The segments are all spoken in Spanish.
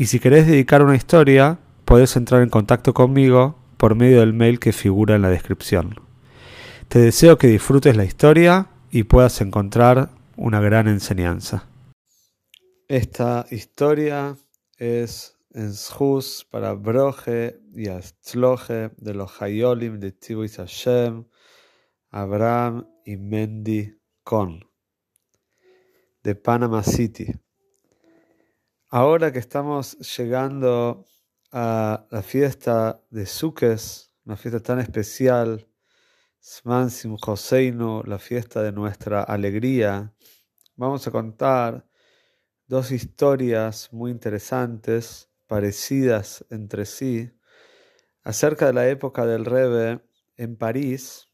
y si querés dedicar una historia, podés entrar en contacto conmigo por medio del mail que figura en la descripción. Te deseo que disfrutes la historia y puedas encontrar una gran enseñanza. Esta historia es en Shus para Broje y Astzloje de los Hayolim de Tibuis Hashem, Abraham y Mendy Con de Panama City. Ahora que estamos llegando a la fiesta de Sukkot, una fiesta tan especial, Smansim Joseinu, la fiesta de nuestra alegría, vamos a contar dos historias muy interesantes, parecidas entre sí, acerca de la época del Rebe en París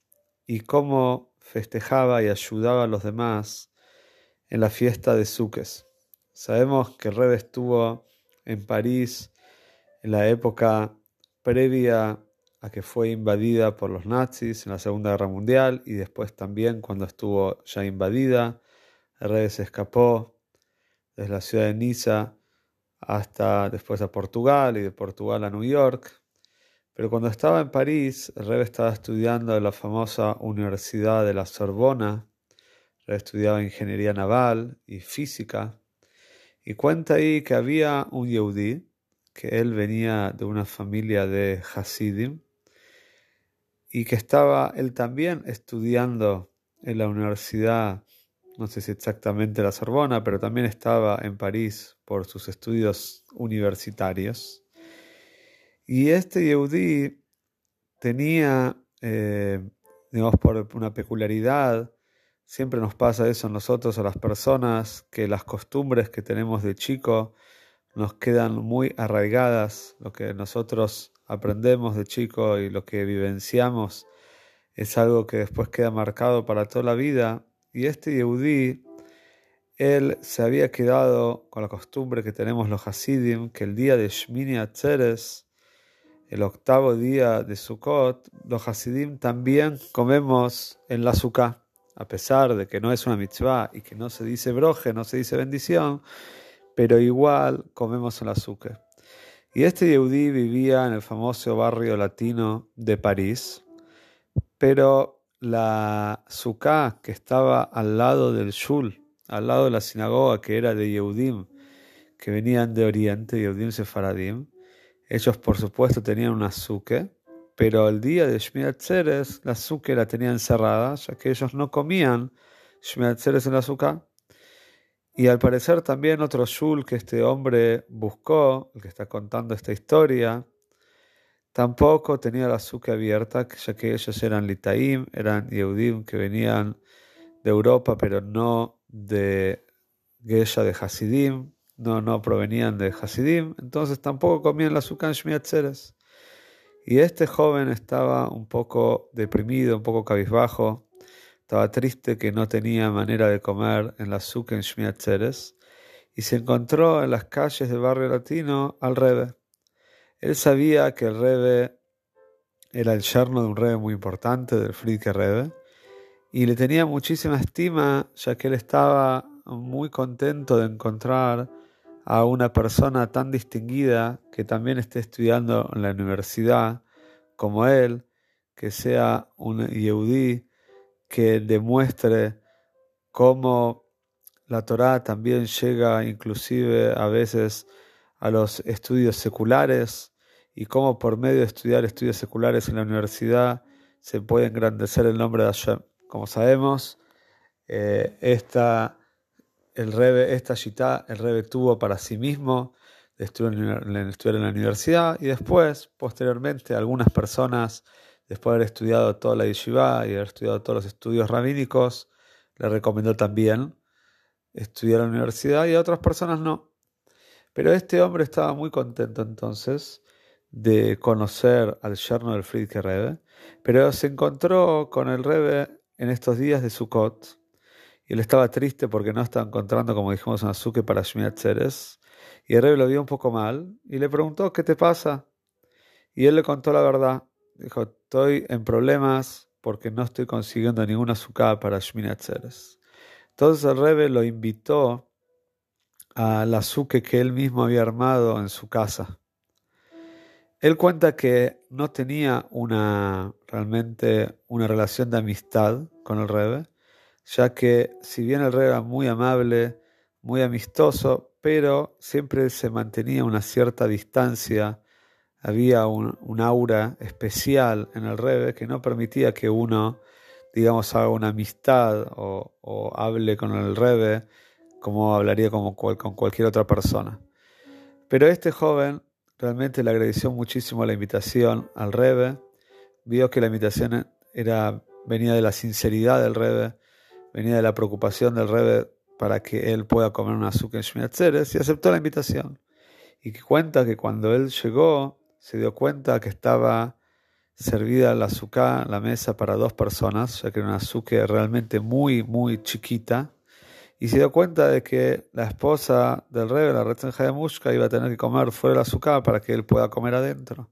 y cómo festejaba y ayudaba a los demás en la fiesta de Sukkot. Sabemos que el Rebe estuvo en París en la época previa a que fue invadida por los nazis en la Segunda Guerra Mundial y después también cuando estuvo ya invadida. El Rebe se escapó desde la ciudad de Niza hasta después a Portugal y de Portugal a New York. Pero cuando estaba en París, el Rebe estaba estudiando en la famosa Universidad de la Sorbona. El estudiaba ingeniería naval y física. Y cuenta ahí que había un Yehudi, que él venía de una familia de Hasidim, y que estaba él también estudiando en la universidad no sé si exactamente la Sorbona, pero también estaba en París por sus estudios universitarios. Y este Yehudi tenía, eh, digamos, por una peculiaridad, siempre nos pasa eso a nosotros, a las personas, que las costumbres que tenemos de chico nos quedan muy arraigadas, lo que nosotros aprendemos de chico y lo que vivenciamos es algo que después queda marcado para toda la vida. Y este Yehudi, él se había quedado con la costumbre que tenemos los Hasidim, que el día de Shmini Atzeres, el octavo día de Sukkot, los Hasidim también comemos en la Sukkah, a pesar de que no es una mitzvah y que no se dice broje, no se dice bendición, pero igual comemos la Sukkah. Y este Yehudi vivía en el famoso barrio latino de París, pero la suká que estaba al lado del shul, al lado de la sinagoga que era de Yehudim, que venían de Oriente, Yehudim Sefaradim, ellos por supuesto tenían una suke, pero el día de Shmiat Tzeres la suke la tenían cerrada, ya que ellos no comían Shmiat Tzeres en la suká. Y al parecer también otro shul que este hombre buscó, el que está contando esta historia, Tampoco tenía la azúcar abierta, ya que ellos eran litaim, eran yehudim que venían de Europa, pero no de Gesha de Hasidim, no, no provenían de Hasidim, entonces tampoco comían la azúcar en Shmiatzeres. Y este joven estaba un poco deprimido, un poco cabizbajo, estaba triste que no tenía manera de comer en la azúcar en y se encontró en las calles del barrio latino al Rebe. Él sabía que el Rebe era el yerno de un Rebe muy importante, del Friedke Rebe, y le tenía muchísima estima, ya que él estaba muy contento de encontrar a una persona tan distinguida que también esté estudiando en la universidad como él, que sea un Yehudi que demuestre cómo la Torá también llega inclusive a veces a los estudios seculares y cómo por medio de estudiar estudios seculares en la universidad se puede engrandecer el nombre de Hashem. Como sabemos, eh, esta, el Rebe, esta el Rebe tuvo para sí mismo estudiar en la universidad y después, posteriormente, algunas personas, después de haber estudiado toda la yeshiva y haber estudiado todos los estudios rabínicos, le recomendó también estudiar en la universidad y a otras personas no. Pero este hombre estaba muy contento entonces de conocer al yerno del Friedke Rebbe, pero se encontró con el Rebbe en estos días de Sukkot y él estaba triste porque no estaba encontrando, como dijimos, un azúcar para Shmiat Tzeres. Y el rey lo vio un poco mal y le preguntó, ¿qué te pasa? Y él le contó la verdad. Dijo, estoy en problemas porque no estoy consiguiendo ningún azúcar para Shmiat Tzeres. Entonces el rey lo invitó al azúcar que él mismo había armado en su casa. Él cuenta que no tenía una realmente una relación de amistad con el Rebe, ya que si bien el rey era muy amable, muy amistoso, pero siempre se mantenía una cierta distancia, había un, aura especial en el rebe que no permitía que uno, digamos, haga una amistad o, hable con el rebe como hablaría como con cualquier otra persona. Pero este joven realmente le agradeció muchísimo la invitación al rebe, vio que la invitación era, venía de la sinceridad del rebe, venía de la preocupación del Rebbe para que él pueda comer un azúcar en Shmiatzeres y aceptó la invitación. Y que cuenta que cuando él llegó, se dio cuenta que estaba servida la azúcar, la mesa para dos personas, ya que era una azúcar realmente muy, muy chiquita. Y se dio cuenta de que la esposa del rey, la Retzenja de Mushka, iba a tener que comer fuera del azúcar para que él pueda comer adentro.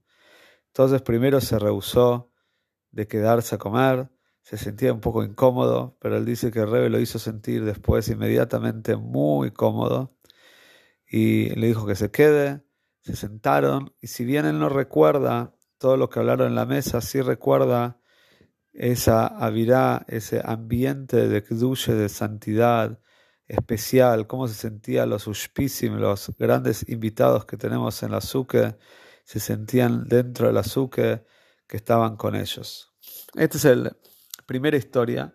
Entonces primero se rehusó de quedarse a comer, se sentía un poco incómodo, pero él dice que Rebe lo hizo sentir después inmediatamente muy cómodo y le dijo que se quede, se sentaron y si bien él no recuerda todo lo que hablaron en la mesa, sí recuerda esa avirá, ese ambiente de kduche, de santidad especial, cómo se sentían los ushpisim, los grandes invitados que tenemos en la azúcar, se sentían dentro del azúcar que estaban con ellos. Este es el primera historia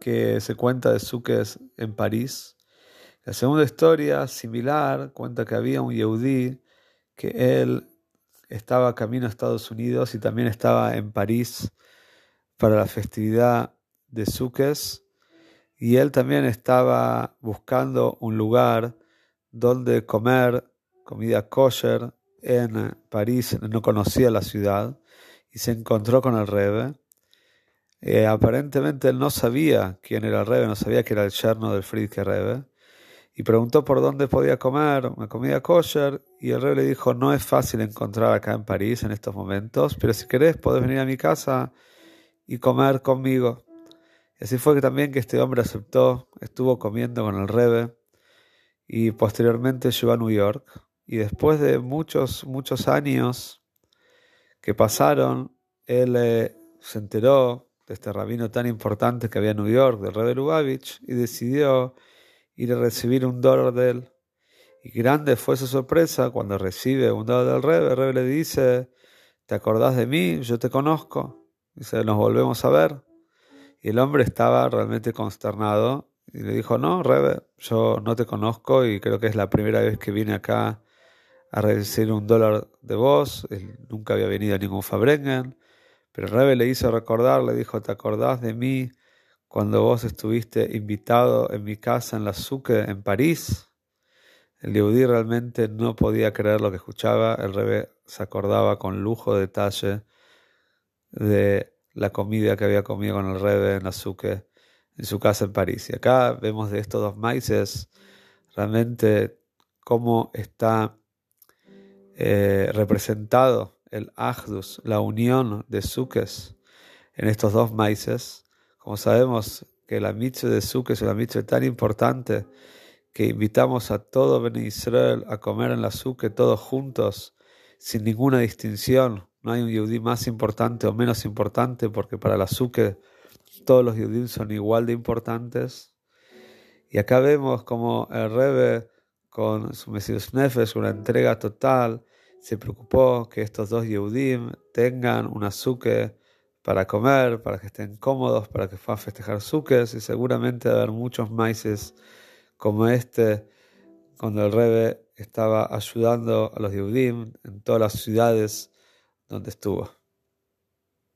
que se cuenta de Suques en París. La segunda historia, similar, cuenta que había un Yehudi que él estaba camino a Estados Unidos y también estaba en París para la festividad de Suques y él también estaba buscando un lugar donde comer comida kosher en París, no conocía la ciudad y se encontró con el Rebbe eh, aparentemente él no sabía quién era el Rebe, no sabía que era el yerno del Friedke Rebe, y preguntó por dónde podía comer una comida kosher, y el Rebe le dijo, no es fácil encontrar acá en París en estos momentos, pero si querés podés venir a mi casa y comer conmigo. Así fue que también que este hombre aceptó, estuvo comiendo con el Rebe, y posteriormente llegó a New York, y después de muchos, muchos años que pasaron, él eh, se enteró de este rabino tan importante que había en New York, del Rebbe Lubavitch, y decidió ir a recibir un dólar de él. Y grande fue su sorpresa cuando recibe un dólar del Rebbe. El Rebbe le dice, ¿te acordás de mí? Yo te conozco. Dice, nos volvemos a ver. Y el hombre estaba realmente consternado y le dijo, no, Rebbe, yo no te conozco y creo que es la primera vez que vine acá a recibir un dólar de vos. Él nunca había venido a ningún Fabrengen. Pero el Rebe le hizo recordar, le dijo, ¿te acordás de mí cuando vos estuviste invitado en mi casa en la Suque, en París? El Yehudi realmente no podía creer lo que escuchaba. El Rebe se acordaba con lujo de detalle de la comida que había comido con el Rebe en la Suque, en su casa en París. Y acá vemos de estos dos maíces realmente cómo está eh, representado el Ahdus, la unión de Sukes en estos dos maíces. Como sabemos que la mitzvah de Sukes es una mitzvah tan importante que invitamos a todo Ben Israel a comer en la Suke todos juntos, sin ninguna distinción. No hay un yudí más importante o menos importante, porque para la Suke todos los yudí son igual de importantes. Y acá vemos como el Rebbe, con su Mesías Nefesh, una entrega total, se preocupó que estos dos Yehudim tengan un azúcar para comer, para que estén cómodos, para que puedan festejar suques y seguramente haber muchos maíces como este cuando el Rebe estaba ayudando a los Yehudim en todas las ciudades donde estuvo.